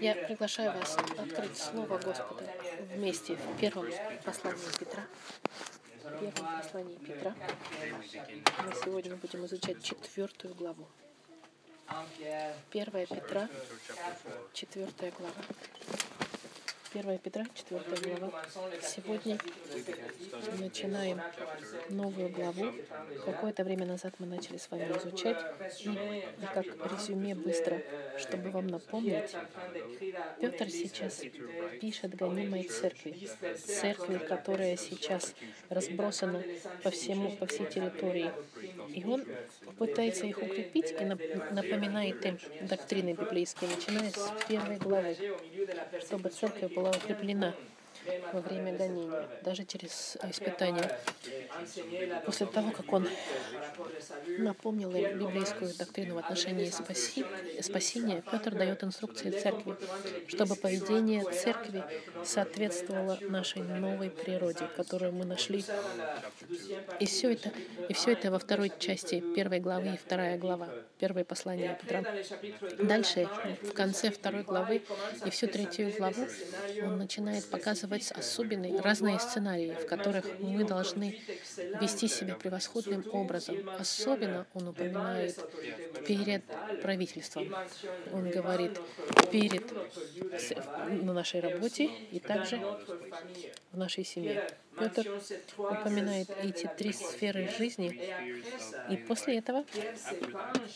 Я приглашаю вас открыть Слово Господа вместе в первом послании Петра. В первом послании Петра. Мы сегодня будем изучать четвертую главу. Первая Петра, четвертая глава. 1 Петра, 4 глава. Сегодня начинаем новую главу. Какое-то время назад мы начали с вами изучать. И, и как резюме быстро, чтобы вам напомнить, Петр сейчас пишет гонимой церкви. Церкви, которая сейчас разбросана по, всему, по всей территории. И он пытается их укрепить и напоминает им доктрины библейские, начиная с первой главы, чтобы церковь была была укреплена во время гонения, даже через испытания. После того, как он напомнил им библейскую доктрину в отношении спаси, спасения, Петр дает инструкции церкви, чтобы поведение церкви соответствовало нашей новой природе, которую мы нашли. И все это, и все это во второй части первой главы и вторая глава, первое послание Петра. Дальше, в конце второй главы и всю третью главу, он начинает показывать особенные, разные сценарии, в которых мы должны вести себя превосходным образом. Особенно он упоминает перед правительством. Он говорит перед на нашей работе и также в нашей семье. Петр упоминает эти три сферы жизни, и после этого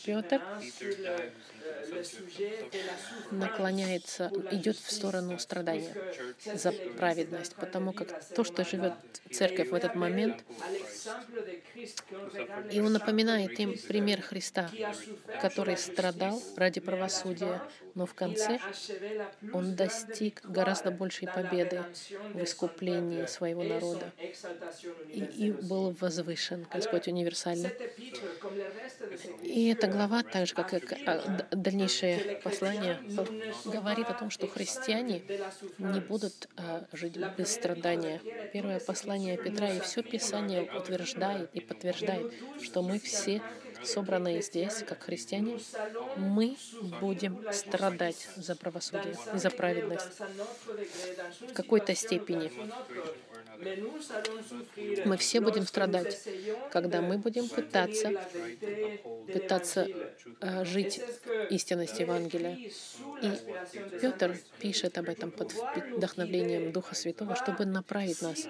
Петр наклоняется, идет в сторону страдания за праведность, потому как то, что живет церковь в этот момент, и он напоминает им пример Христа, который страдал ради правосудия, но в конце он достиг гораздо большей победы в искуплении своего народа и, и был возвышен, Господь универсально. И эта глава, так же как и а, дальнейшее послание, говорит о том, что христиане не будут а, жить без страдания. Первое послание Петра и все Писание утверждает и подтверждает, что мы все собранные здесь, как христиане, мы будем страдать за правосудие и за праведность в какой-то степени. Мы все будем страдать, когда мы будем пытаться, пытаться э, жить истинность Евангелия. И Петр пишет об этом под вдохновлением Духа Святого, чтобы направить нас.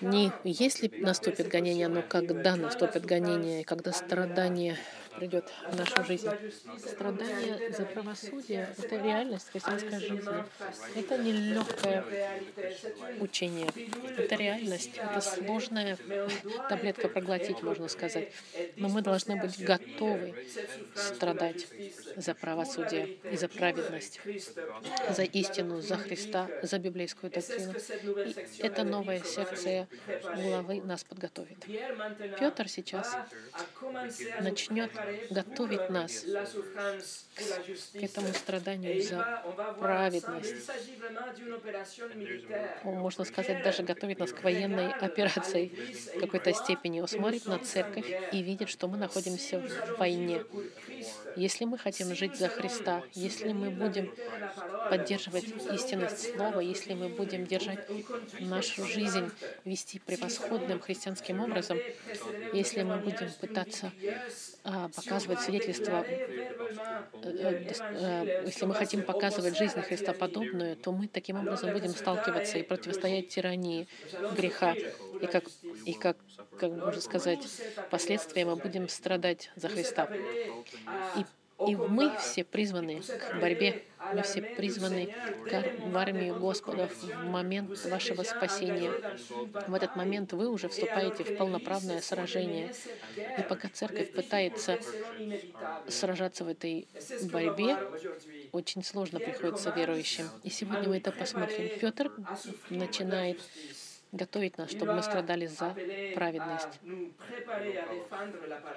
Не если наступит гонение, но когда наступит гонение, когда страдание придет в нашу жизнь. Страдание за правосудие — это реальность христианской жизни. Это не легкое учение. Это реальность. Это сложная таблетка проглотить, можно сказать. Но мы должны быть готовы страдать за правосудие и за праведность, за истину, за Христа, за библейскую доктрину. И эта новая секция главы нас подготовит. Петр сейчас начнет готовит нас к этому страданию за праведность. Можно сказать, даже готовит нас к военной операции. В какой-то степени. Он смотрит на церковь и видит, что мы находимся в войне. Если мы хотим жить за Христа, если мы будем поддерживать истинность Слова, если мы будем держать нашу жизнь, вести превосходным христианским образом, если мы будем пытаться показывать свидетельство, э, э, э, если мы хотим показывать жизнь Христа подобную, то мы таким образом будем сталкиваться и противостоять тирании греха. И как, и как, как можно сказать, последствия мы будем страдать за Христа. И и мы все призваны к борьбе, мы все призваны в армию Господа в момент вашего спасения. В этот момент вы уже вступаете в полноправное сражение. И пока церковь пытается сражаться в этой борьбе, очень сложно приходится верующим. И сегодня мы это посмотрим. Петр начинает готовить нас, чтобы мы страдали за праведность.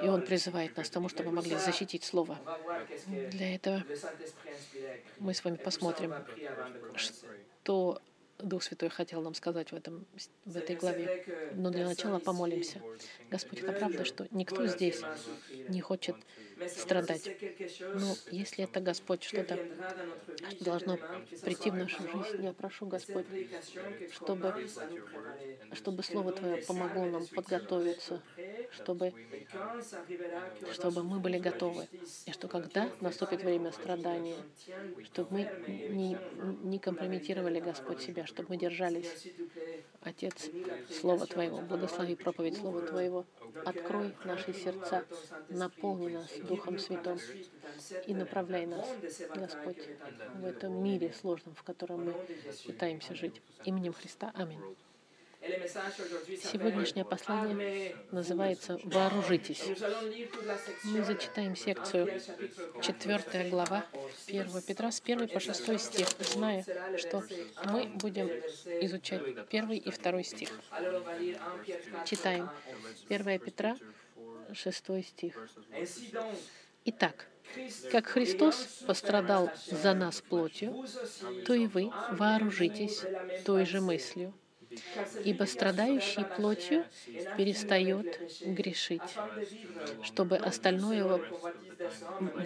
И Он призывает нас к тому, чтобы мы могли защитить Слово. Для этого мы с вами посмотрим, что Дух Святой хотел нам сказать в, этом, в этой главе. Но для начала помолимся. Господь, это правда, что никто здесь не хочет страдать. Но если это, Господь, что-то должно прийти в нашу жизнь, я прошу, Господь, чтобы, чтобы Слово Твое помогло нам подготовиться, чтобы, чтобы мы были готовы. И что когда наступит время страдания, чтобы мы не, не компрометировали, Господь, себя, чтобы мы держались. Отец, Слово Твоего, благослови проповедь Слова Твоего. Открой наши сердца, наполни нас Духом Святым и направляй нас, Господь, в этом мире сложном, в котором мы пытаемся жить. Именем Христа. Аминь. Сегодняшнее послание называется «Вооружитесь». Мы зачитаем секцию 4 глава 1 Петра с 1 по 6 стих, зная, что мы будем изучать 1 и 2 стих. Читаем 1 Петра, 6 стих. Итак, как Христос пострадал за нас плотью, то и вы вооружитесь той же мыслью, Ибо страдающий плотью перестает грешить, чтобы остальное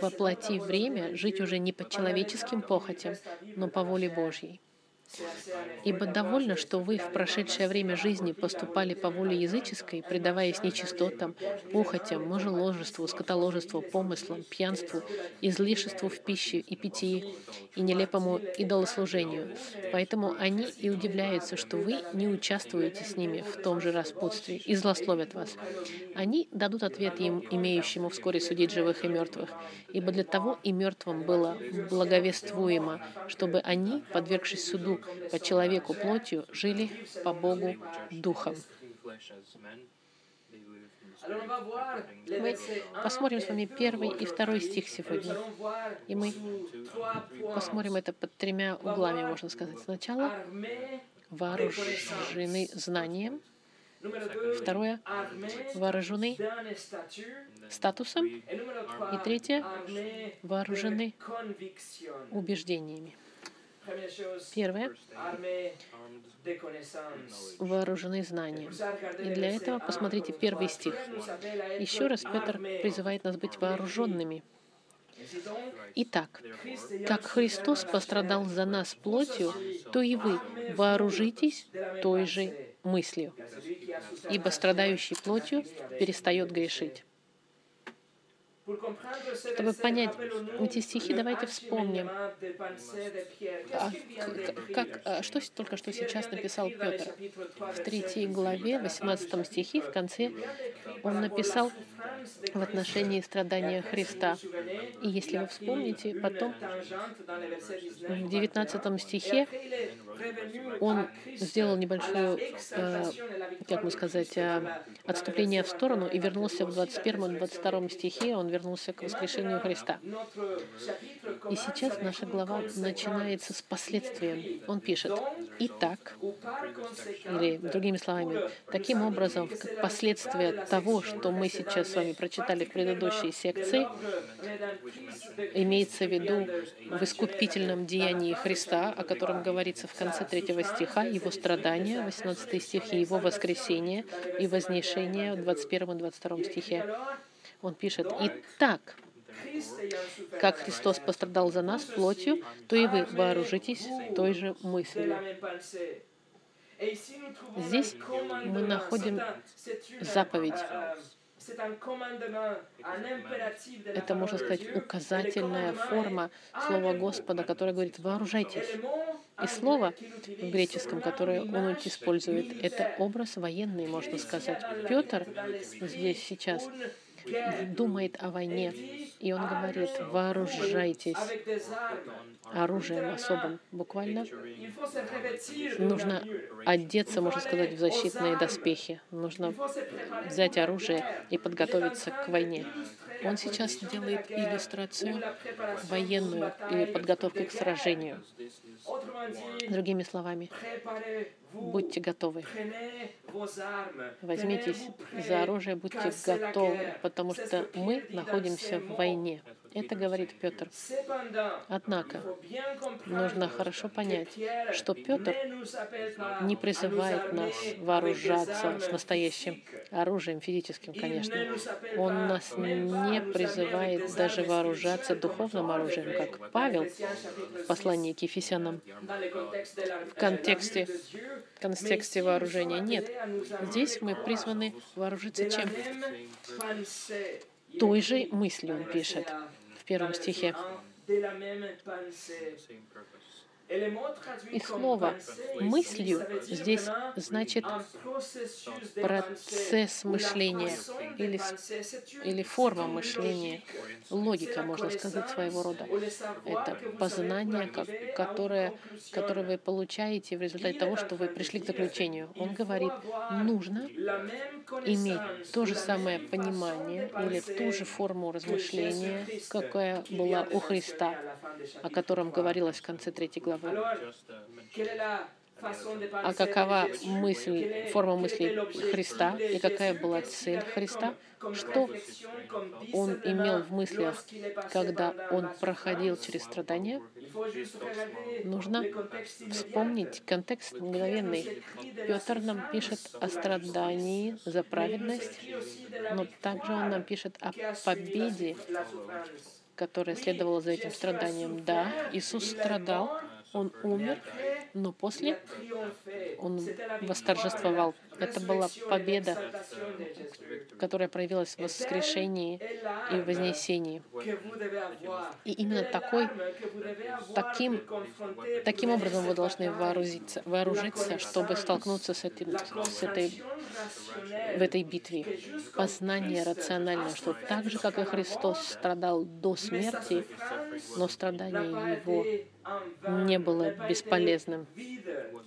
воплотив время жить уже не по человеческим похотям, но по воле Божьей. Ибо довольно, что вы в прошедшее время жизни поступали по воле языческой, предаваясь нечистотам, похотям, мужеложеству, скотоложеству, помыслам, пьянству, излишеству в пище и питьи и нелепому идолослужению. Поэтому они и удивляются, что вы не участвуете с ними в том же распутстве и злословят вас. Они дадут ответ им, имеющему вскоре судить живых и мертвых. Ибо для того и мертвым было благовествуемо, чтобы они, подвергшись суду по человеку плотью, жили по Богу духом. Мы посмотрим с вами первый и второй стих сегодня. И мы посмотрим это под тремя углами, можно сказать. Сначала вооружены знанием, Второе — вооружены статусом. И третье — вооружены убеждениями. Первое — вооружены знанием. И для этого посмотрите первый стих. Еще раз Петр призывает нас быть вооруженными. Итак, как Христос пострадал за нас плотью, то и вы вооружитесь той же мыслью, ибо страдающий плотью перестает грешить. Чтобы понять эти стихи, давайте вспомним, а, как, а, что только что сейчас написал Петр. В третьей главе, 18 стихе, в конце, он написал в отношении страдания Христа. И если вы вспомните, потом в 19 стихе он сделал небольшое, э, как бы сказать, отступление в сторону и вернулся в 21-22 стихе, он вернулся к воскрешению Христа. И сейчас наша глава начинается с последствием. Он пишет, «Итак», или другими словами, таким образом, как последствие того, что мы сейчас с вами прочитали в предыдущей секции, имеется в виду в искупительном деянии Христа, о котором говорится в конце третьего стиха, его страдания, 18 стих, и его воскресение и вознесение в 21 и 22 стихе. Он пишет, «Итак, как Христос пострадал за нас плотью, то и вы вооружитесь той же мыслью». Здесь мы находим заповедь. Это, можно сказать, указательная форма слова Господа, которое говорит «вооружайтесь». И слово в греческом, которое он использует, это образ военный, можно сказать. Петр здесь сейчас думает о войне, и он говорит, вооружайтесь оружием особым. Буквально нужно одеться, можно сказать, в защитные доспехи. Нужно взять оружие и подготовиться к войне. Он сейчас делает иллюстрацию военную или подготовку к сражению. Другими словами, будьте готовы. Возьмитесь за оружие, будьте готовы, потому что мы находимся в войне. Это говорит Петр. Однако, нужно хорошо понять, что Петр не призывает нас вооружаться с настоящим оружием, физическим, конечно. Он нас не призывает даже вооружаться духовным оружием, как Павел в послании к Ефесянам в контексте, в контексте вооружения. Нет, здесь мы призваны вооружиться чем? Той же мыслью он пишет в первом стихе. И слово «мыслью» здесь значит процесс мышления или, или форма мышления, логика, можно сказать, своего рода. Это познание, которое, которое вы получаете в результате того, что вы пришли к заключению. Он говорит, нужно иметь то же самое понимание или ту же форму размышления, какая была у Христа, о котором говорилось в конце третьей главы главы. А какова мысль, форма мысли Христа и какая была цель Христа? Что он имел в мыслях, когда он проходил через страдания? Нужно вспомнить контекст мгновенный. Петр нам пишет о страдании за праведность, но также он нам пишет о победе, которая следовала за этим страданием. Да, Иисус страдал, он умер, но после он восторжествовал. Это была победа, которая проявилась в воскрешении и вознесении. И именно такой, таким, таким образом вы должны вооружиться, вооружиться, чтобы столкнуться с, этим, с этой, в этой битве. Познание рациональное, что так же, как и Христос страдал до смерти, но страдание Его не было бесполезным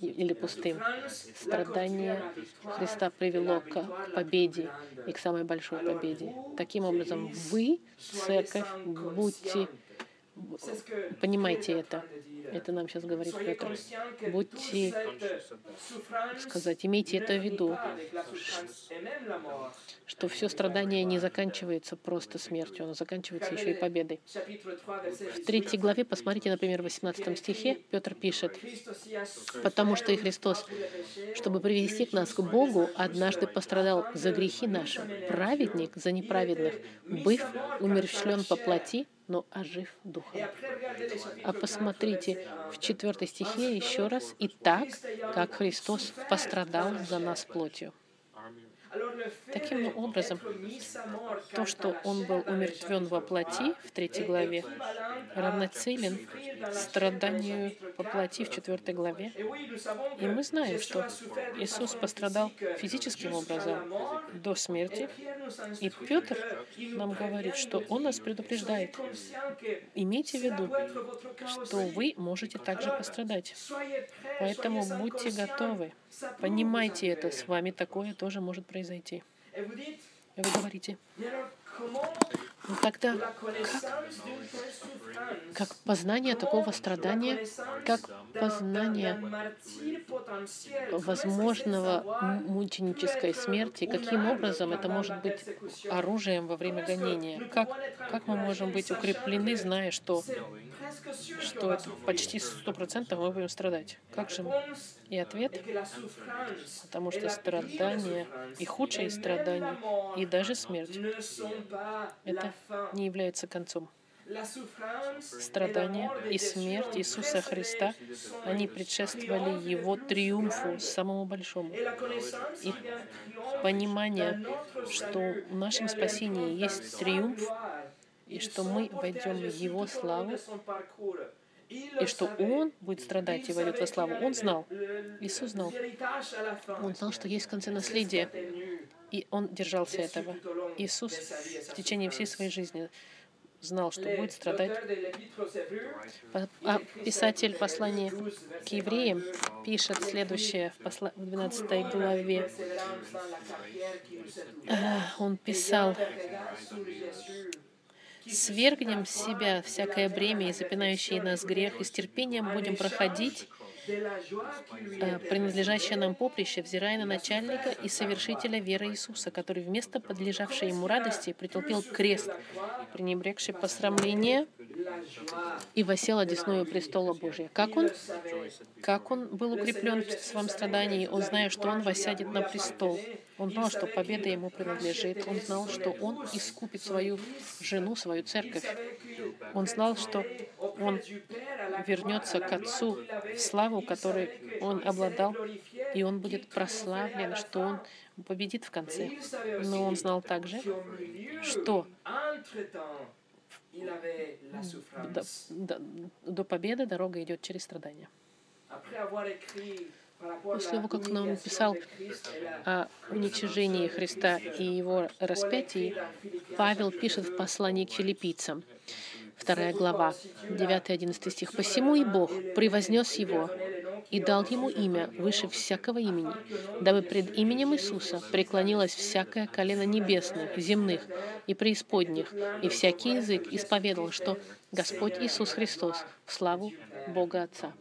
или пустым. Страдание Христа привело к победе и к самой большой победе. Таким образом, вы, церковь, будьте, понимайте это. Это нам сейчас говорит Петр. Будьте, сказать, имейте это в виду, что все страдание не заканчивается просто смертью, оно заканчивается еще и победой. В третьей главе, посмотрите, например, в 18 стихе, Петр пишет, «Потому что и Христос, чтобы привести к нас к Богу, однажды пострадал за грехи наши, праведник за неправедных, быв умерщвлен по плоти, но ожив духом. А посмотрите в четвертой стихе еще раз. «И так, как Христос пострадал за нас плотью». Таким образом, то, что он был умертвен во плоти в третьей главе, равноцелен страданию по плоти в четвертой главе. И мы знаем, что Иисус пострадал физическим образом до смерти. И Петр нам говорит, что он нас предупреждает. Имейте в виду, что вы можете также пострадать. Поэтому будьте готовы. Понимайте это, с вами такое тоже может произойти. И вы говорите, ну тогда как, как познание такого страдания, как познание возможного мученической смерти, каким образом это может быть оружием во время гонения? Как, как мы можем быть укреплены, зная, что, что почти сто процентов мы будем страдать? Как же? И ответ, потому что страдания и худшие страдания, и даже смерть, это не является концом. Страдания и смерть Иисуса Христа, они предшествовали Его триумфу, самому большому. И понимание, что в нашем спасении есть триумф, и что мы войдем в Его славу, и что Он будет страдать и войдет во славу. Он знал. Иисус знал. Он знал, что есть в конце наследие. И Он держался этого. Иисус в течение всей своей жизни знал, что будет страдать. А писатель послания к евреям пишет следующее в 12 главе. Он писал, свергнем с себя всякое бремя и запинающий нас грех, и с терпением будем проходить принадлежащее нам поприще, взирая на начальника и совершителя веры Иисуса, который вместо подлежавшей ему радости претерпел крест, пренебрегший посрамление и восел одесную престола Божия. Как он? Как он был укреплен в своем страдании? Он, зная, что он восядет на престол. Он знал, что победа ему принадлежит. Он знал, что он искупит свою жену, свою церковь. Он знал, что он вернется к Отцу в славу, которой он обладал, и он будет прославлен, что он победит в конце. Но он знал также, что до, до, до победы дорога идет через страдания. После того, как он написал о уничижении Христа и его распятии, Павел пишет в послании к филиппийцам, 2 глава, 9-11 стих. «Посему и Бог превознес его и дал ему имя выше всякого имени, дабы пред именем Иисуса преклонилось всякое колено небесных, земных и преисподних, и всякий язык исповедал, что Господь Иисус Христос в славу Бога Отца».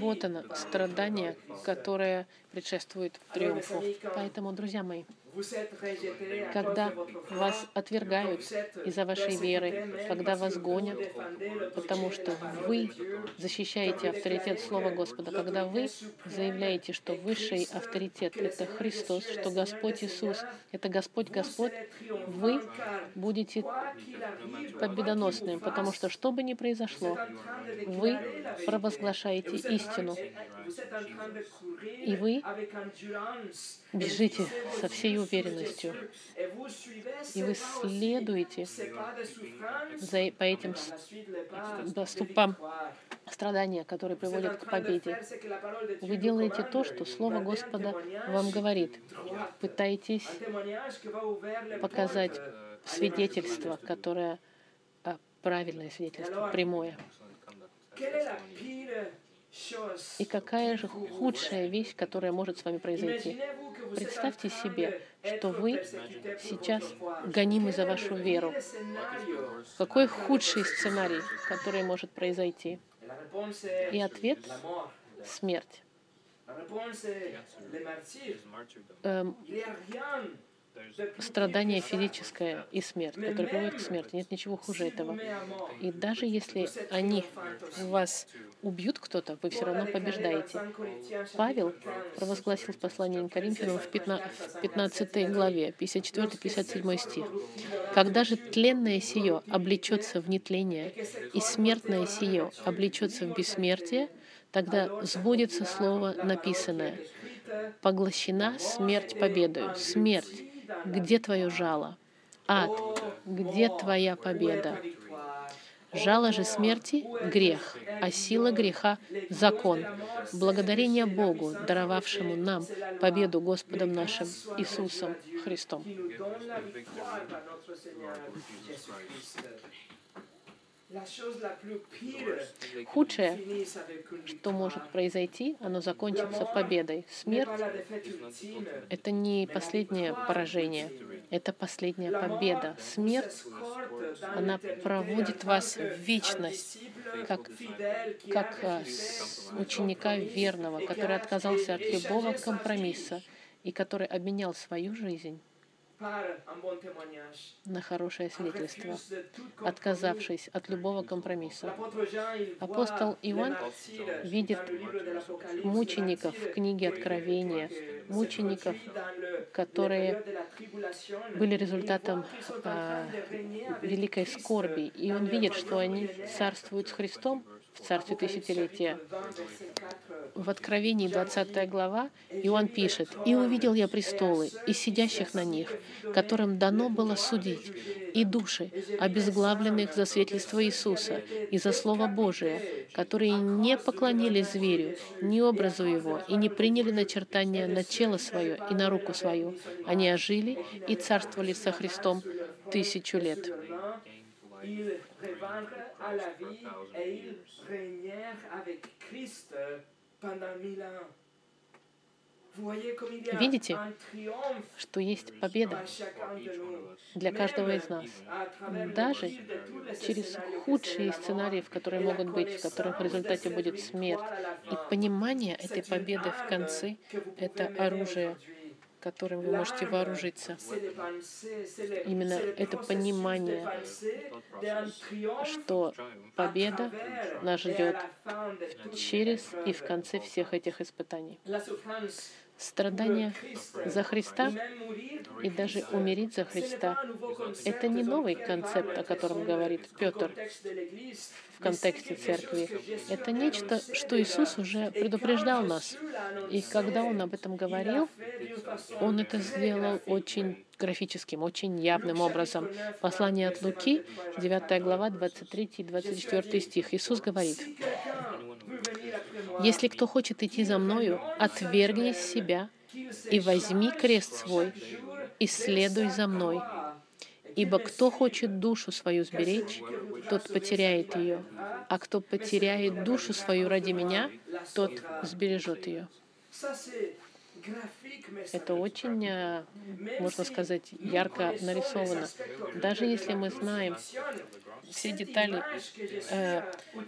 Вот оно, страдание, которое предшествует триумфу. Поэтому, друзья мои, когда вас отвергают из-за вашей веры, когда вас гонят, потому что вы защищаете авторитет Слова Господа, когда вы заявляете, что высший авторитет — это Христос, что Господь Иисус — это Господь Господь, вы будете победоносным, потому что что бы ни произошло, вы провозглашаете истину, и вы бежите со всей уверенностью, и вы следуете. За, по этим ступам страдания, которые приводят к победе. Вы делаете то, что Слово Господа вам говорит. Пытаетесь показать свидетельство, которое а, правильное свидетельство, прямое. И какая же худшая вещь, которая может с вами произойти? Представьте себе, что вы сейчас гонимы за вашу веру. Какой худший сценарий, который может произойти? И ответ — смерть. Эм, страдание физическое и смерть, которое приводит к смерти. Нет ничего хуже этого. И даже если они вас убьют кто-то, вы все равно побеждаете. Павел провозгласил в послании к Коринфянам в 15 главе, 54-57 стих. «Когда же тленное сие облечется в нетление, и смертное сие облечется в бессмертие, тогда сбудется слово написанное. Поглощена смерть победою. Смерть, где твое жало? Ад, где твоя победа? Жало же смерти — грех, а сила греха — закон. Благодарение Богу, даровавшему нам победу Господом нашим Иисусом Христом. Худшее, что может произойти, оно закончится победой. Смерть — это не последнее поражение, это последняя победа. Смерть, она проводит вас в вечность, как, как а, ученика верного, который отказался от любого компромисса и который обменял свою жизнь на хорошее свидетельство, отказавшись от любого компромисса. Апостол Иоанн видит мучеников в книге Откровения, мучеников, которые были результатом а, великой скорби, и он видит, что они царствуют с Христом в царстве тысячелетия. В Откровении 20 глава Иоанн пишет, «И увидел я престолы, и сидящих на них, которым дано было судить, и души, обезглавленных за свидетельство Иисуса и за Слово Божие, которые не поклонились зверю, ни образу его, и не приняли начертания на тело свое и на руку свою. Они ожили и царствовали со Христом тысячу лет». Avec Christ pendant mille ans. Видите, что есть победа для каждого из нас. Даже через худшие сценарии, в которые могут быть, в которых в результате будет смерть. И понимание этой победы в конце — это оружие, которым вы можете вооружиться. Именно это понимание, что победа нас ждет через и в конце всех этих испытаний страдания за Христа и даже умереть за Христа — это не новый концепт, о котором говорит Петр в контексте церкви. Это нечто, что Иисус уже предупреждал нас. И когда Он об этом говорил, Он это сделал очень графическим, очень явным образом. Послание от Луки, 9 глава, 23 и 24 стих. Иисус говорит, «Если кто хочет идти за Мною, отвергни себя и возьми крест свой, и следуй за Мной. Ибо кто хочет душу свою сберечь, тот потеряет ее, а кто потеряет душу свою ради Меня, тот сбережет ее». Это очень, э, можно сказать, ярко нарисовано. Даже если мы знаем все детали э,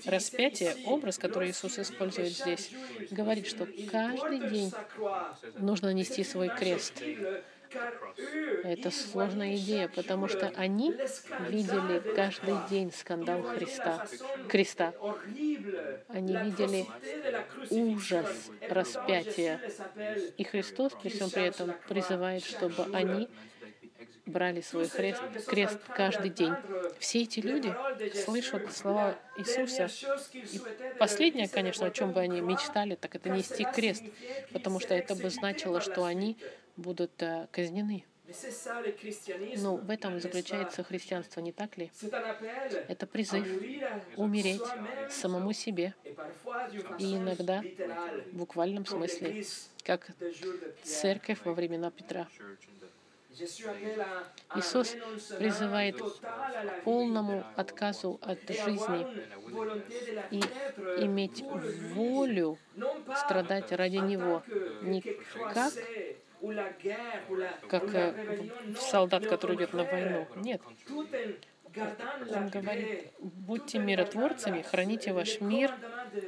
распятия, образ, который Иисус использует здесь, говорит, что каждый день нужно нести свой крест. Это сложная идея, потому что они видели каждый день скандал Христа, креста. Они видели ужас распятия. И Христос при всем при этом призывает, чтобы они брали свой крест, крест каждый день. Все эти люди слышат слова Иисуса. И последнее, конечно, о чем бы они мечтали, так это нести крест, потому что это бы значило, что они будут э, казнены. Но в этом заключается христианство, не так ли? Это призыв умереть самому себе. И иногда в буквальном смысле, как церковь во времена Петра. Иисус призывает к полному отказу от жизни и иметь волю страдать ради Него. Не как как э, солдат, который идет на войну. Нет. Он говорит, будьте миротворцами, храните ваш мир,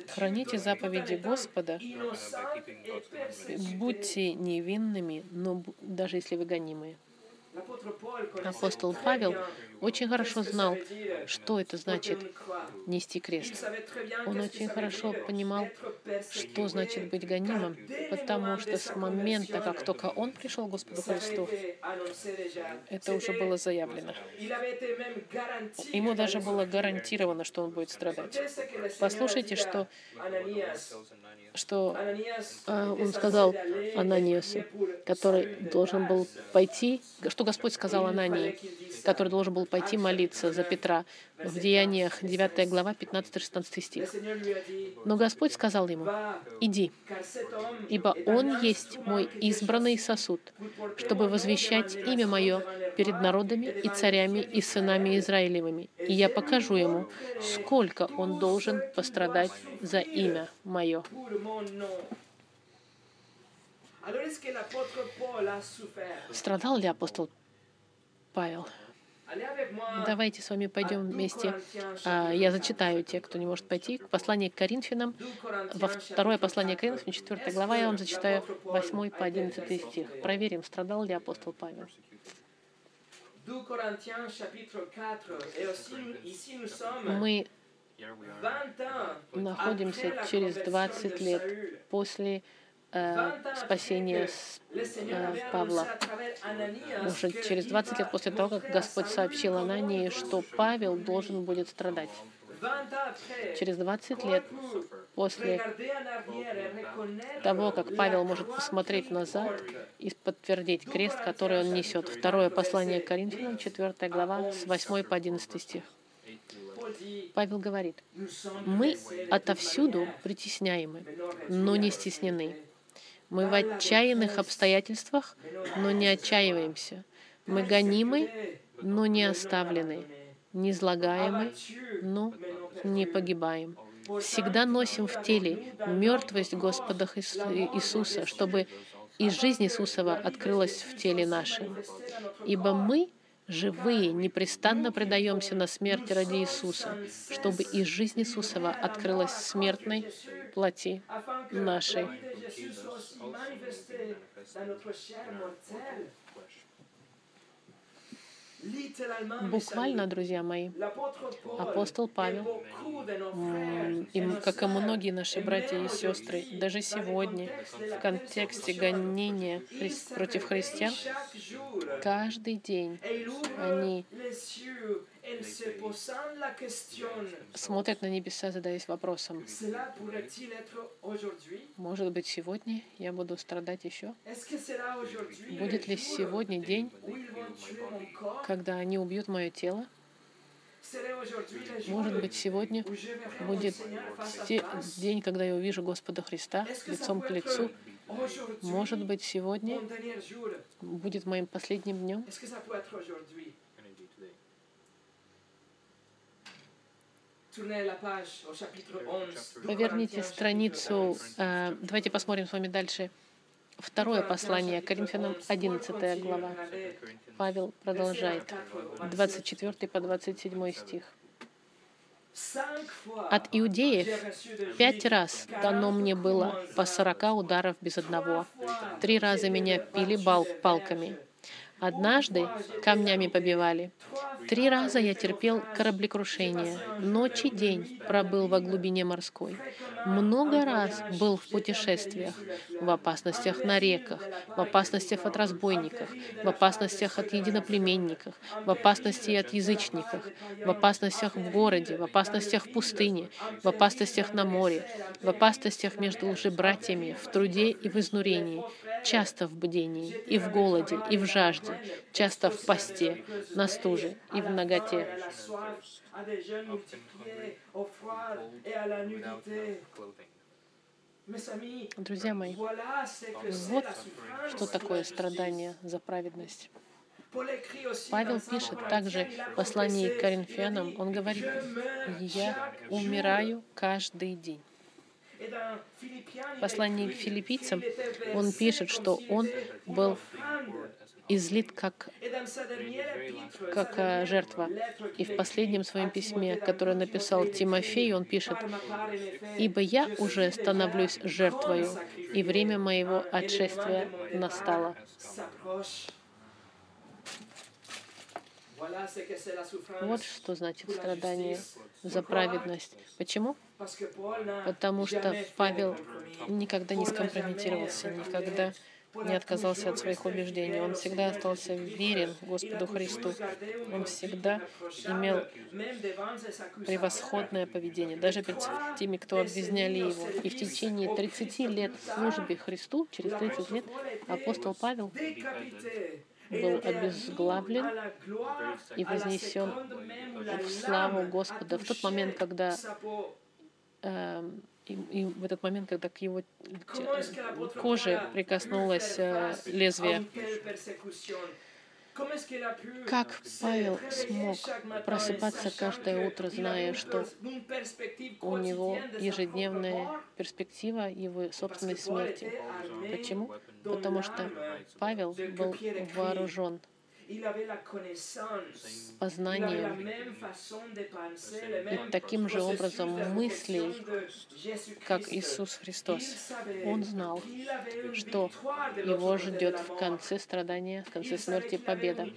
храните заповеди Господа, будьте невинными, но даже если вы гонимые. Апостол Павел очень хорошо знал, что это значит нести крест. Он очень хорошо понимал, что значит быть гонимым, потому что с момента, как только он пришел к Господу Христу, это уже было заявлено. Ему даже было гарантировано, что он будет страдать. Послушайте, что что э, он сказал Ананиасу, который должен был пойти, что Господь сказал Анании, который должен был пойти молиться за Петра в Деяниях 9 глава 15-16 стих. Но Господь сказал ему, «Иди, ибо он есть мой избранный сосуд, чтобы возвещать имя мое перед народами и царями и сынами Израилевыми, и я покажу ему, сколько он должен пострадать за имя мое». Страдал ли апостол Павел? Давайте с вами пойдем вместе. А, я зачитаю те, кто не может пойти, к посланию к Коринфянам. Во второе послание к Коринфянам, 4 глава, я вам зачитаю 8 по 11 стих. Проверим, страдал ли апостол Павел. Мы находимся через 20 лет после э, спасения э, Павла. Уже через 20 лет после того, как Господь сообщил Анании, что Павел должен будет страдать. Через 20 лет после того, как Павел может посмотреть назад и подтвердить крест, который он несет. Второе послание к Коринфянам, 4 глава, с 8 по 11 стих. Павел говорит, мы отовсюду притесняемы, но не стеснены. Мы в отчаянных обстоятельствах, но не отчаиваемся. Мы гонимы, но не оставлены. Не излагаемы, но не погибаем. Всегда носим в теле мертвость Господа Иисуса, чтобы и жизнь Иисусова открылась в теле нашем. Ибо мы, живые, непрестанно предаемся на смерть ради Иисуса, чтобы и жизнь Иисусова открылась смертной плоти нашей. Буквально, друзья мои, апостол Павел, и, как и многие наши братья и сестры, даже сегодня, в контексте гонения против христиан, каждый день они смотрят на небеса, задаясь вопросом, может быть, сегодня я буду страдать еще? Будет ли сегодня день, когда они убьют мое тело? Может быть, сегодня будет день, когда я увижу Господа Христа лицом к лицу. Может быть, сегодня будет моим последним днем. Поверните страницу. Э, давайте посмотрим с вами дальше. Второе послание Коринфянам, 11 глава. Павел продолжает. 24 по 27 стих. От иудеев пять раз дано мне было по сорока ударов без одного. Три раза меня пили бал палками. Однажды камнями побивали. Три раза я терпел кораблекрушение. Ночь и день пробыл во глубине морской. Много раз был в путешествиях, в опасностях на реках, в опасностях от разбойников, в опасностях от единоплеменников, в опасности от язычников, в опасностях в городе, в опасностях в пустыне, в опасностях на море, в опасностях между лжебратьями, в труде и в изнурении, часто в бдении, и в голоде, и в жажде, часто в посте, на стуже и в ноготе. Друзья мои, вот что такое страдание за праведность. Павел пишет также в послании к Коринфянам, он говорит, «Я умираю каждый день». В послании к филиппийцам он пишет, что он был излит как, как э, жертва. И в последнем своем письме, которое написал Тимофей, он пишет, «Ибо я уже становлюсь жертвою, и время моего отшествия настало». Вот что значит страдание за праведность. Почему? Потому что Павел никогда не скомпрометировался, никогда не отказался от своих убеждений. Он всегда остался верен Господу Христу. Он всегда имел превосходное поведение, даже перед теми, кто обвиняли его. И в течение 30 лет службы Христу, через 30 лет, апостол Павел был обезглавлен и вознесен в славу Господа в тот момент, когда э, и, и в этот момент, когда к его коже прикоснулось э, лезвие. Как Павел смог просыпаться каждое утро, зная, что у него ежедневная перспектива его собственной смерти? Почему? Потому что Павел был вооружен познанием. и таким же образом мыслей, как Иисус Христос. Он знал, что его ждет в конце страдания, в конце смерти победа.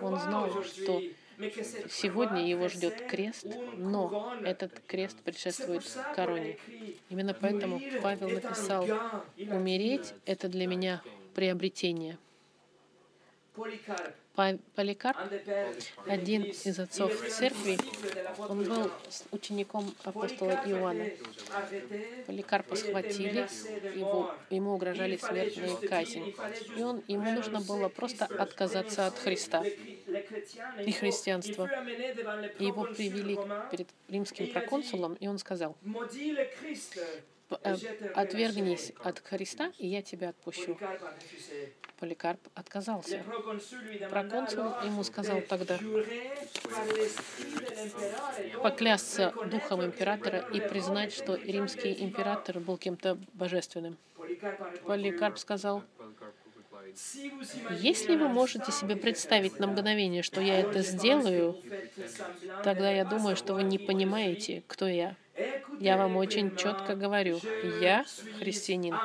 Он знал, что Сегодня его ждет крест, но этот крест предшествует короне. Именно поэтому Павел написал, «Умереть — это для меня приобретение». Поликарп, один из отцов церкви, он был учеником апостола Иоанна. Поликарпа схватили, его, ему угрожали смертной казнь. И он, ему нужно было просто отказаться от Христа и христианства. И его привели перед римским проконсулом, и он сказал, Э, отвергнись от Христа, и я тебя отпущу. Поликарп отказался. Проконсул ему сказал тогда поклясться духом императора и признать, что римский император был кем-то божественным. Поликарп сказал, Если вы можете себе представить на мгновение, что я это сделаю, тогда я думаю, что вы не понимаете, кто я. Я вам очень четко говорю, я христианин.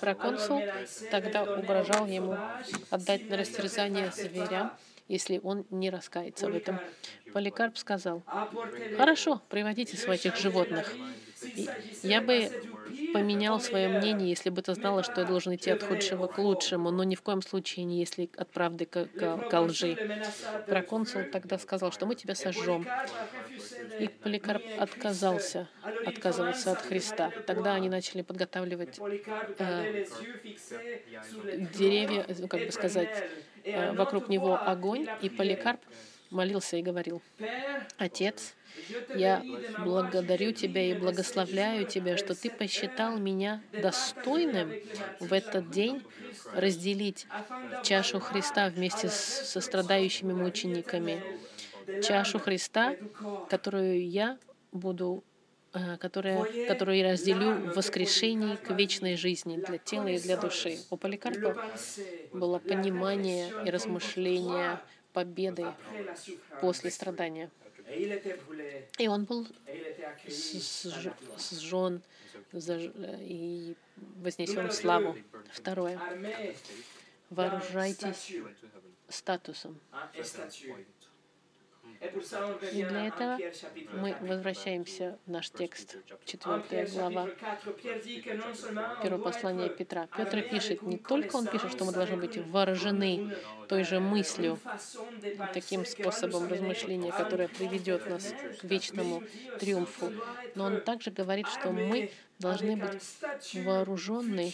Проконсул тогда угрожал ему отдать на растерзание зверям, если он не раскается в этом. Поликарп сказал, «Хорошо, приводите своих животных». Я бы поменял свое мнение, если бы ты знала, что я должен идти от худшего к лучшему, но ни в коем случае не если от правды к, к, к лжи. Проконсул тогда сказал, что мы тебя сожжем. И Поликарп отказался, отказывался от Христа. Тогда они начали подготавливать э, деревья, ну, как бы сказать, э, вокруг него огонь, и Поликарп молился и говорил, «Отец, я благодарю Тебя и благословляю Тебя, что Ты посчитал меня достойным в этот день разделить чашу Христа вместе с сострадающими мучениками. Чашу Христа, которую я буду э, которая, которую я разделю в воскрешении к вечной жизни для тела и для души. У Поликарпа было понимание и размышление победы после страдания. И он был сжен и вознесен в славу. Второе. Вооружайтесь статусом. И для этого мы возвращаемся в наш текст, 4 глава, первое послание Петра. Петр пишет, не только он пишет, что мы должны быть вооружены той же мыслью, таким способом размышления, которое приведет нас к вечному триумфу, но он также говорит, что мы должны быть вооружены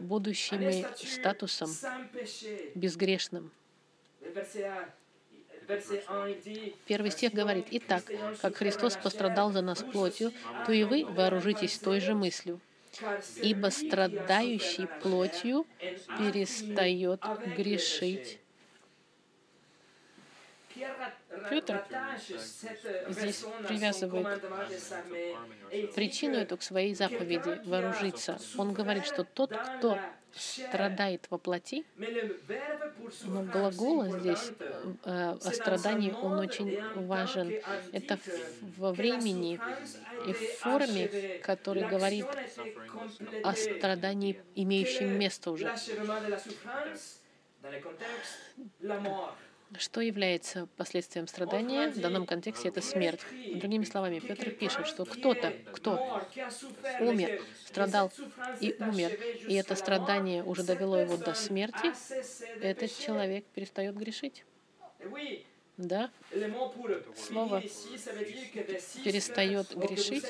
будущими статусом безгрешным. Первый стих говорит, «Итак, как Христос пострадал за нас плотью, то и вы вооружитесь той же мыслью. Ибо страдающий плотью перестает грешить». Петр здесь привязывает причину эту к своей заповеди вооружиться. Он говорит, что тот, кто страдает во плоти, но глагол здесь э, о страдании, он очень важен. Это во времени и в форме, который говорит о страдании, имеющем место уже. Что является последствием страдания? В данном контексте это смерть. Другими словами, Петр пишет, что кто-то, кто умер, страдал и умер, и это страдание уже довело его до смерти, этот человек перестает грешить. Да? Слово перестает грешить,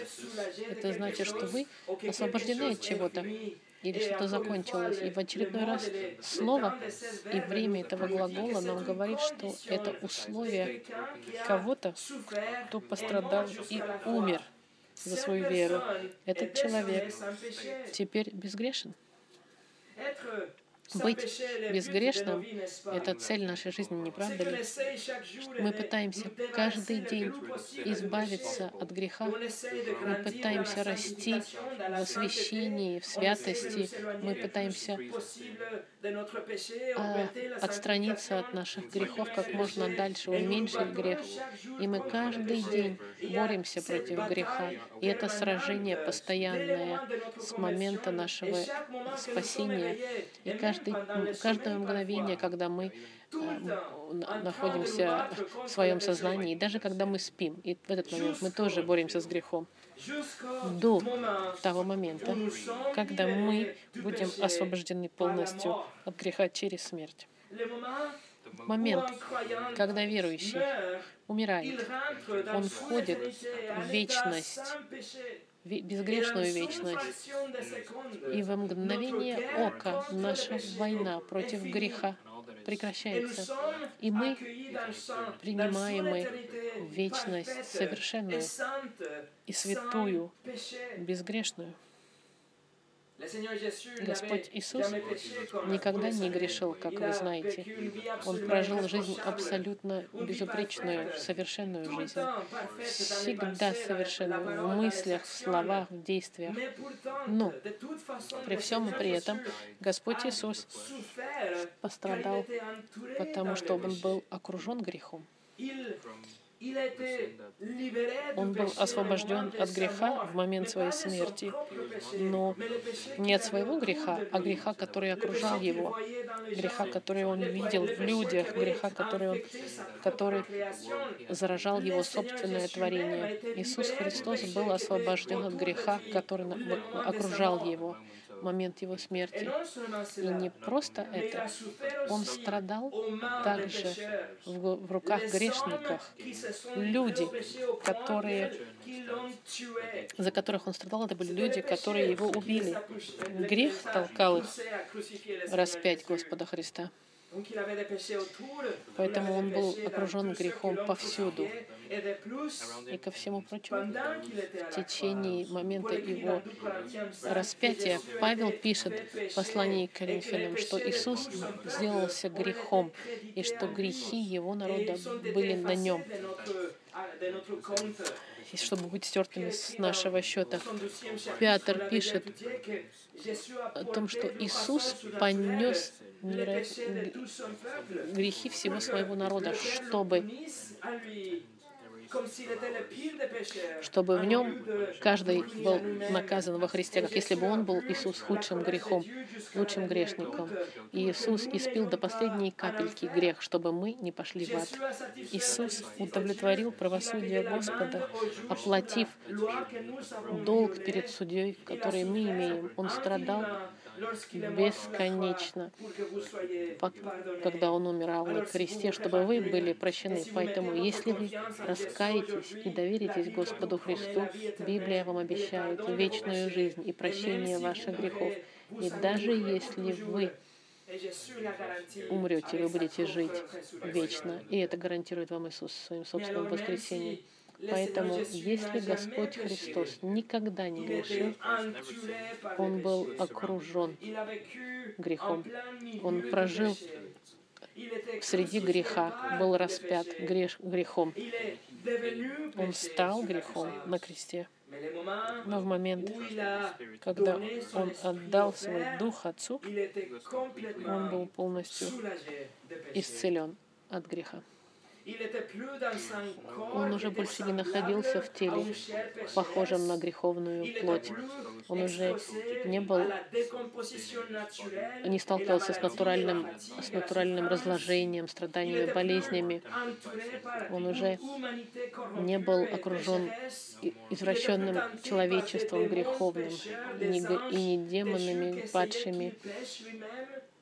это значит, что вы освобождены от чего-то или что-то закончилось. И в очередной раз слово и время этого глагола нам говорит, что это условие кого-то, кто пострадал и умер за свою веру. Этот человек теперь безгрешен. Быть безгрешным — это цель нашей жизни, не правда ли? Мы пытаемся каждый день избавиться от греха. Мы пытаемся расти в освящении, в святости. Мы пытаемся а, отстраниться от наших грехов как можно дальше, уменьшить грех. И мы каждый день боремся против греха. И это сражение постоянное с момента нашего спасения. И каждый каждый, каждое мгновение, когда мы э, находимся в своем сознании, и даже когда мы спим, и в этот момент мы тоже боремся с грехом. До того момента, когда мы будем освобождены полностью от греха через смерть. Момент, когда верующий умирает, он входит в вечность безгрешную вечность. И во мгновение ока наша война против греха прекращается. И мы принимаем вечность совершенную и святую, безгрешную. Господь Иисус никогда не грешил, как вы знаете. Он прожил жизнь абсолютно безупречную, совершенную жизнь. Всегда совершенную в мыслях, в словах, в действиях. Но при всем и при этом Господь Иисус пострадал, потому что Он был окружен грехом. Он был освобожден от греха в момент своей смерти, но не от своего греха, а греха, который окружал его, греха, который он видел в людях, греха, который, он, который заражал его собственное творение. Иисус Христос был освобожден от греха, который окружал его момент его смерти. И не просто это, он страдал также в, в руках грешников. Люди, которые, за которых он страдал, это были люди, которые его убили. Грех толкал их распять Господа Христа. Поэтому он был окружен грехом повсюду. И ко всему прочему, в течение момента его распятия Павел пишет в послании к Коринфянам, что Иисус сделался грехом, и что грехи его народа были на нем чтобы быть стертыми с нашего счета. Петр пишет о том, что Иисус понес грехи всего своего народа, чтобы чтобы в нем каждый был наказан во Христе, как если бы он был Иисус худшим грехом, лучшим грешником. И Иисус испил до последней капельки грех, чтобы мы не пошли в ад. Иисус удовлетворил правосудие Господа, оплатив долг перед судьей, который мы имеем. Он страдал бесконечно, когда Он умирал на кресте, чтобы вы были прощены. Поэтому, если вы раскаетесь и доверитесь Господу Христу, Библия вам обещает вечную жизнь и прощение ваших грехов. И даже если вы умрете, вы будете жить вечно. И это гарантирует вам Иисус своим собственным воскресением. Поэтому, если Господь Христос никогда не грешил, Он был окружен грехом. Он прожил среди греха, был распят греш, грехом. Он стал грехом на кресте. Но в момент, когда Он отдал свой дух Отцу, Он был полностью исцелен от греха. Он уже больше не находился в теле, похожем на греховную плоть. Он уже не был, не сталкивался с натуральным, с натуральным разложением, страданиями, болезнями. Он уже не был окружен извращенным человечеством греховным, и не демонами падшими,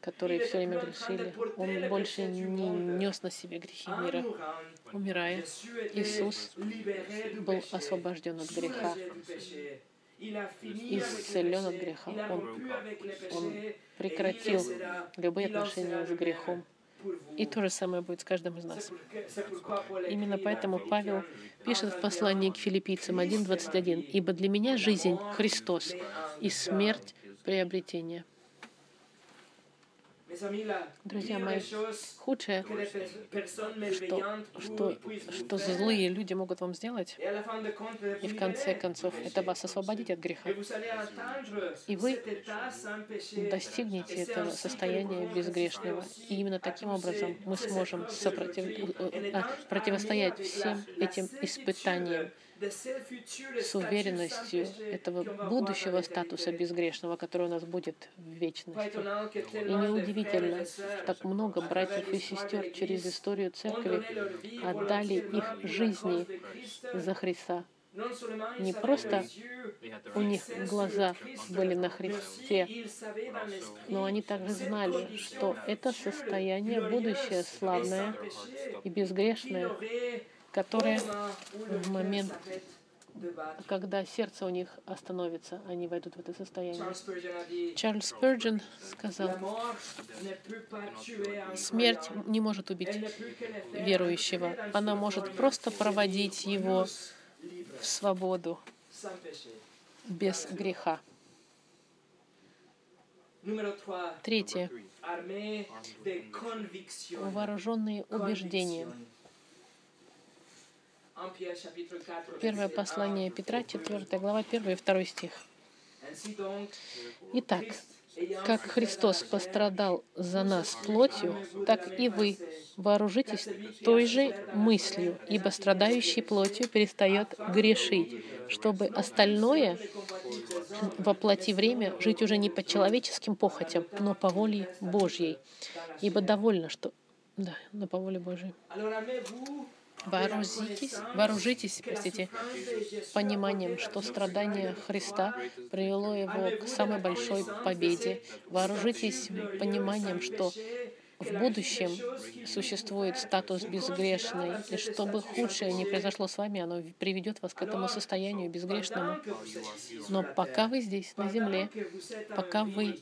которые все время грешили. Он больше не нес на себе грехи мира. Умирая, Иисус был освобожден от греха, исцелен от греха. Он, он прекратил любые отношения с грехом. И то же самое будет с каждым из нас. Именно поэтому Павел пишет в послании к филиппийцам 1.21. «Ибо для меня жизнь — Христос, и смерть — приобретение». Друзья мои, худшее, что, что, что злые люди могут вам сделать, и в конце концов это вас освободить от греха. И вы достигнете этого состояния безгрешного. И именно таким образом мы сможем сопротив... А, противостоять всем этим испытаниям, с уверенностью этого будущего статуса безгрешного, который у нас будет в вечности. И неудивительно, что так много братьев и сестер через историю церкви отдали их жизни за Христа. Не просто у них глаза были на Христе, но они также знали, что это состояние будущее славное и безгрешное, которое в момент, когда сердце у них остановится, они войдут в это состояние. Чарльз Спurgeon сказал, смерть не может убить верующего, она может просто проводить его в свободу без греха. Третье. Вооруженные убеждения. Первое послание Петра, 4 глава, 1 и 2 стих. Итак, как Христос пострадал за нас плотью, так и вы вооружитесь той же мыслью, ибо страдающий плотью перестает грешить, чтобы остальное воплоти время жить уже не по человеческим похотям, но по воле Божьей. Ибо довольно, что... Да, но по воле Божьей. Вооружитесь, вооружитесь простите, пониманием, что страдание Христа привело его к самой большой победе. Вооружитесь пониманием, что в будущем существует статус безгрешный, и чтобы худшее не произошло с вами, оно приведет вас к этому состоянию безгрешному. Но пока вы здесь, на земле, пока вы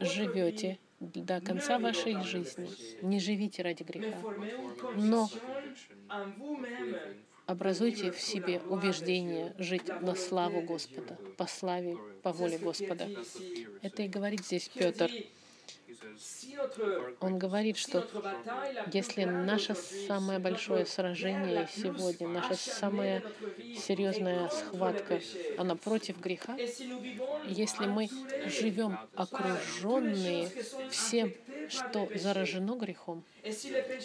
живете до конца вашей жизни, не живите ради греха, но образуйте в себе убеждение жить на славу Господа, по славе, по воле Господа. Это и говорит здесь Петр. Он говорит, что если наше самое большое сражение сегодня, наша самая серьезная схватка, она против греха, если мы живем окруженные всем, что заражено грехом,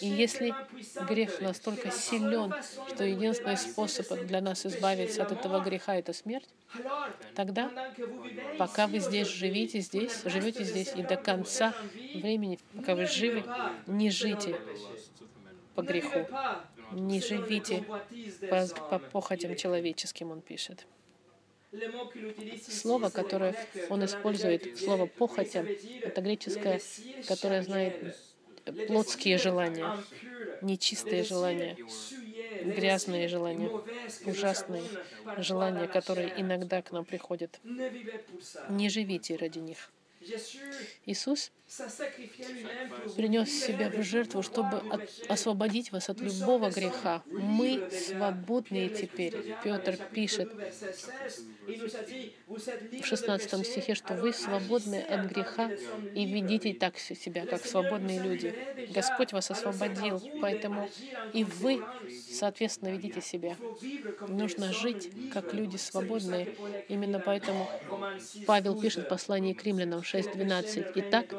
и если грех настолько силен, что единственный способ для нас избавиться от этого греха — это смерть, тогда, пока вы здесь живите здесь, живете здесь, и до конца времени, пока вы живы, не жите по греху, не живите по, по похотям человеческим, он пишет. Слово, которое он использует, слово «похотя», это греческое, которое знает плотские желания, нечистые желания, грязные желания, ужасные желания, которые иногда к нам приходят. Не живите ради них. Иисус принес себя в жертву, чтобы от, освободить вас от любого греха. Мы свободные теперь. Петр пишет в 16 стихе, что вы свободны от греха и ведите так себя, как свободные люди. Господь вас освободил, поэтому и вы, соответственно, ведите себя. Нужно жить, как люди свободные. Именно поэтому Павел пишет в послании к римлянам 6.12. «Итак,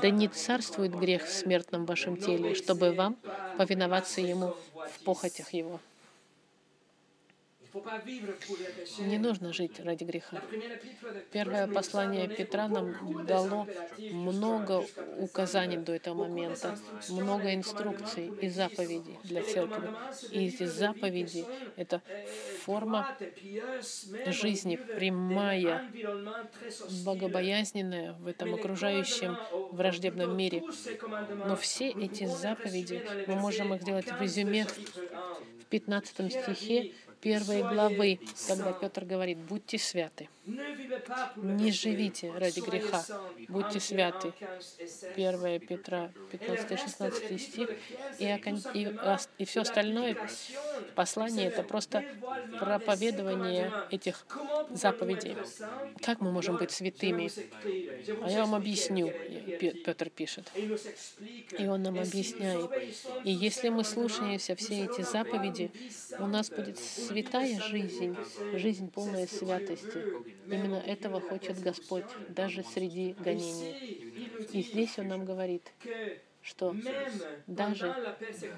да не царствует грех в смертном вашем теле, чтобы вам повиноваться ему в похотях его». Не нужно жить ради греха. Первое послание Петра нам дало много указаний до этого момента, много инструкций и заповедей для церкви. И эти заповеди — это форма жизни, прямая, богобоязненная в этом окружающем враждебном мире. Но все эти заповеди, мы можем их сделать в резюме 15 стихе первой главы, когда Петр говорит, будьте святы. Не живите ради греха, будьте святы. 1 Петра 15-16 стих. И, и, и все остальное послание — это просто проповедование этих заповедей. Как мы можем быть святыми? А я вам объясню, Петр пишет. И он нам объясняет. И если мы слушаемся все эти заповеди, у нас будет святая жизнь, жизнь полная святости. Именно этого хочет Господь даже среди гонений. И здесь Он нам говорит, что даже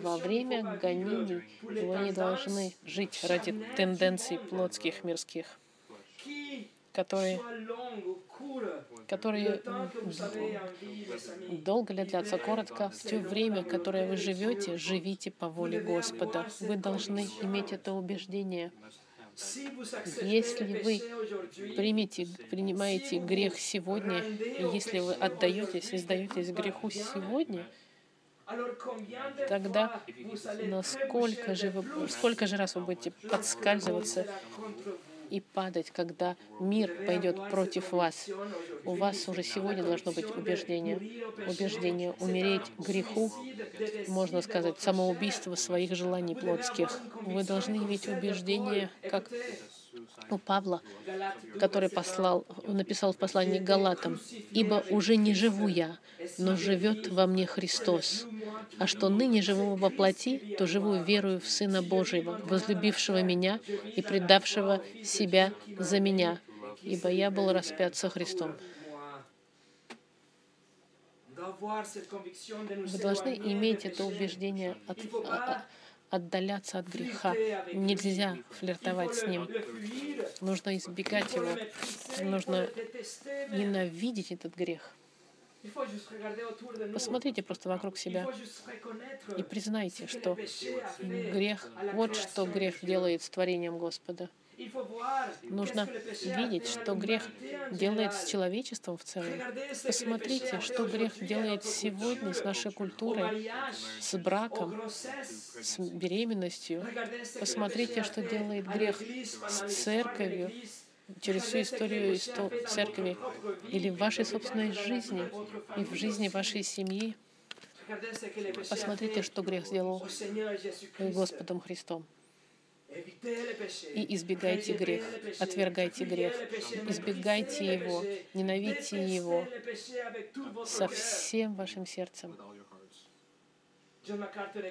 во время гонений вы не должны жить ради тенденций плотских, мирских, которые, которые долго ли длятся, коротко. В то время, которое вы живете, живите по воле Господа. Вы должны иметь это убеждение. Если вы примете, принимаете грех сегодня, и если вы отдаетесь и сдаетесь греху сегодня, тогда насколько же вы, сколько же раз вы будете подскальзываться и падать, когда мир пойдет против вас. У вас уже сегодня должно быть убеждение. Убеждение умереть греху, можно сказать, самоубийство своих желаний плотских. Вы должны иметь убеждение, как у Павла, который послал, написал в послании к Галатам, «Ибо уже не живу я, но живет во мне Христос. А что ныне живу во плоти, то живу верую в Сына Божьего, возлюбившего меня и предавшего себя за меня, ибо я был распят со Христом». Вы должны иметь это убеждение от, отдаляться от греха. Нельзя флиртовать с ним. Нужно избегать его. Нужно ненавидеть этот грех. Посмотрите просто вокруг себя и признайте, что грех, вот что грех делает с творением Господа. Нужно видеть, что грех делает с человечеством в целом. Посмотрите, что грех делает сегодня с нашей культурой, с браком, с беременностью. Посмотрите, что делает грех с церковью, через всю историю церкви или в вашей собственной жизни и в жизни вашей семьи. Посмотрите, что грех сделал Господом Христом. И избегайте грех, отвергайте грех, избегайте его, ненавидьте его со всем вашим сердцем.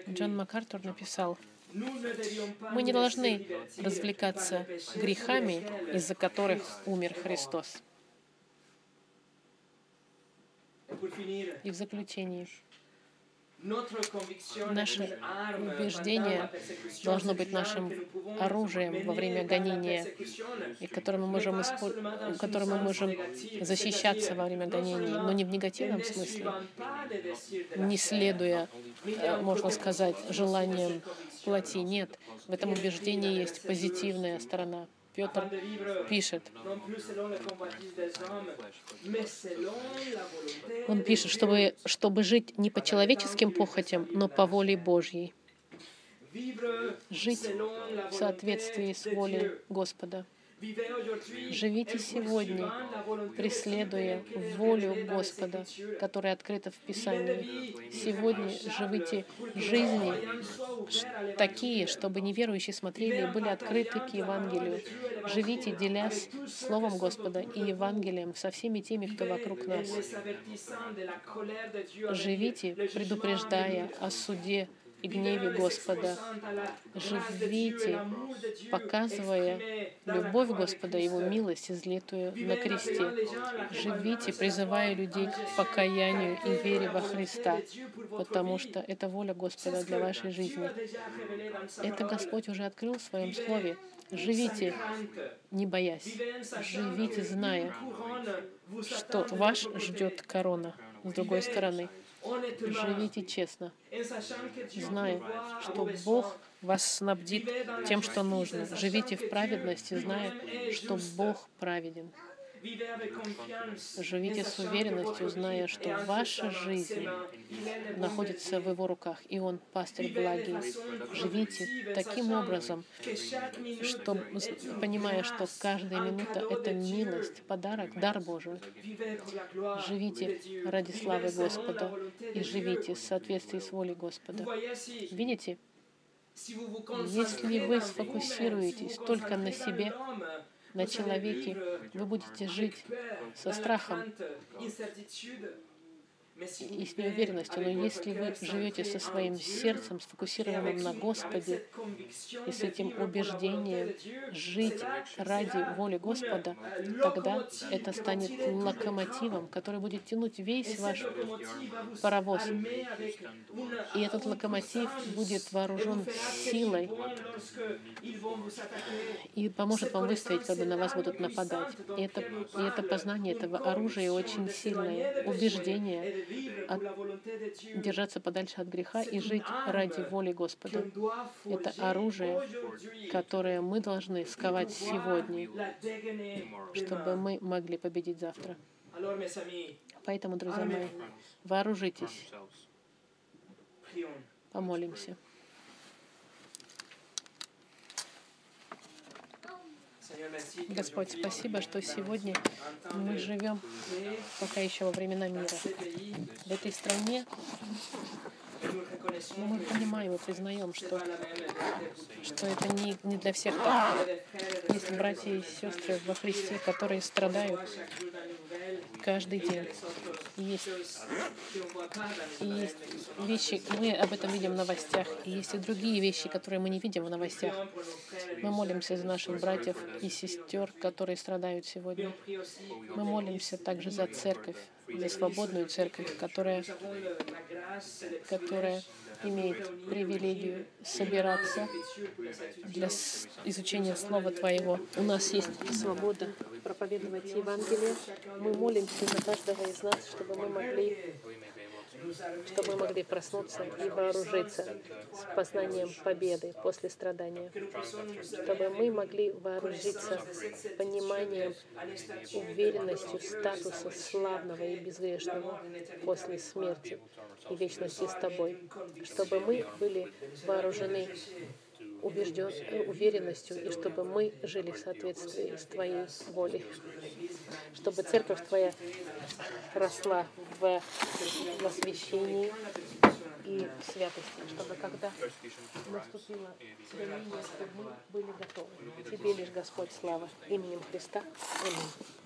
Джон МакАртур написал, мы не должны развлекаться грехами, из-за которых умер Христос. И в заключение, Наше убеждение должно быть нашим оружием во время гонения, и которым мы можем, использ... которым мы можем защищаться во время гонений, но не в негативном смысле, не следуя, э, можно сказать, желаниям плоти. Нет, в этом убеждении есть позитивная сторона. Петр пишет, он пишет, чтобы, чтобы жить не по человеческим похотям, но по воле Божьей. Жить в соответствии с волей Господа. Живите сегодня, преследуя волю Господа, которая открыта в Писании. Сегодня живите жизни такие, чтобы неверующие смотрели и были открыты к Евангелию. Живите, делясь Словом Господа и Евангелием со всеми теми, кто вокруг нас. Живите, предупреждая о суде и гневе Господа. Живите, показывая любовь Господа, Его милость, излитую на кресте. Живите, призывая людей к покаянию и вере во Христа, потому что это воля Господа для вашей жизни. Это Господь уже открыл в Своем Слове. Живите, не боясь. Живите, зная, что ваш ждет корона с другой стороны. Живите честно, зная, что Бог вас снабдит тем, что нужно. Живите в праведности, зная, что Бог праведен. Живите с уверенностью, зная, что ваша жизнь находится в Его руках, и Он пастырь благий. Живите таким образом, что, понимая, что каждая минута — это милость, подарок, дар Божий. Живите ради славы Господа и живите в соответствии с волей Господа. Видите? Если вы сфокусируетесь только на себе, на человеке, вы будете жить со страхом и с неуверенностью. Но если вы живете со своим сердцем, сфокусированным на Господе, и с этим убеждением жить ради воли Господа, тогда это станет локомотивом, который будет тянуть весь ваш паровоз. И этот локомотив будет вооружен силой и поможет вам выстоять, когда на вас будут нападать. И это, и это познание этого оружия очень сильное, убеждение, от, держаться подальше от греха и жить ради воли Господа. Это оружие, которое мы должны сковать сегодня, чтобы мы могли победить завтра. Поэтому, друзья мои, вооружитесь, помолимся. Господь, спасибо, что сегодня мы живем пока еще во времена мира. В этой стране мы понимаем и признаем, что, что это не, не для всех так. Есть братья и сестры во Христе, которые страдают каждый день. Есть, есть вещи, мы об этом видим в новостях, и есть и другие вещи, которые мы не видим в новостях. Мы молимся за наших братьев и сестер, которые страдают сегодня. Мы молимся также за церковь, за свободную церковь, которая, которая имеет привилегию собираться для изучения Слова Твоего. У нас есть свобода проповедовать Евангелие. Мы молимся за каждого из нас, чтобы мы могли чтобы мы могли проснуться и вооружиться с познанием победы после страдания, чтобы мы могли вооружиться пониманием, уверенностью статуса славного и безгрешного после смерти и вечности с Тобой, чтобы мы были вооружены убежден, уверенностью, и чтобы мы жили в соответствии с Твоей волей. Чтобы церковь Твоя росла в, освящении и святости, чтобы когда наступило творение, чтобы мы были готовы. Тебе лишь Господь слава именем Христа. Аминь.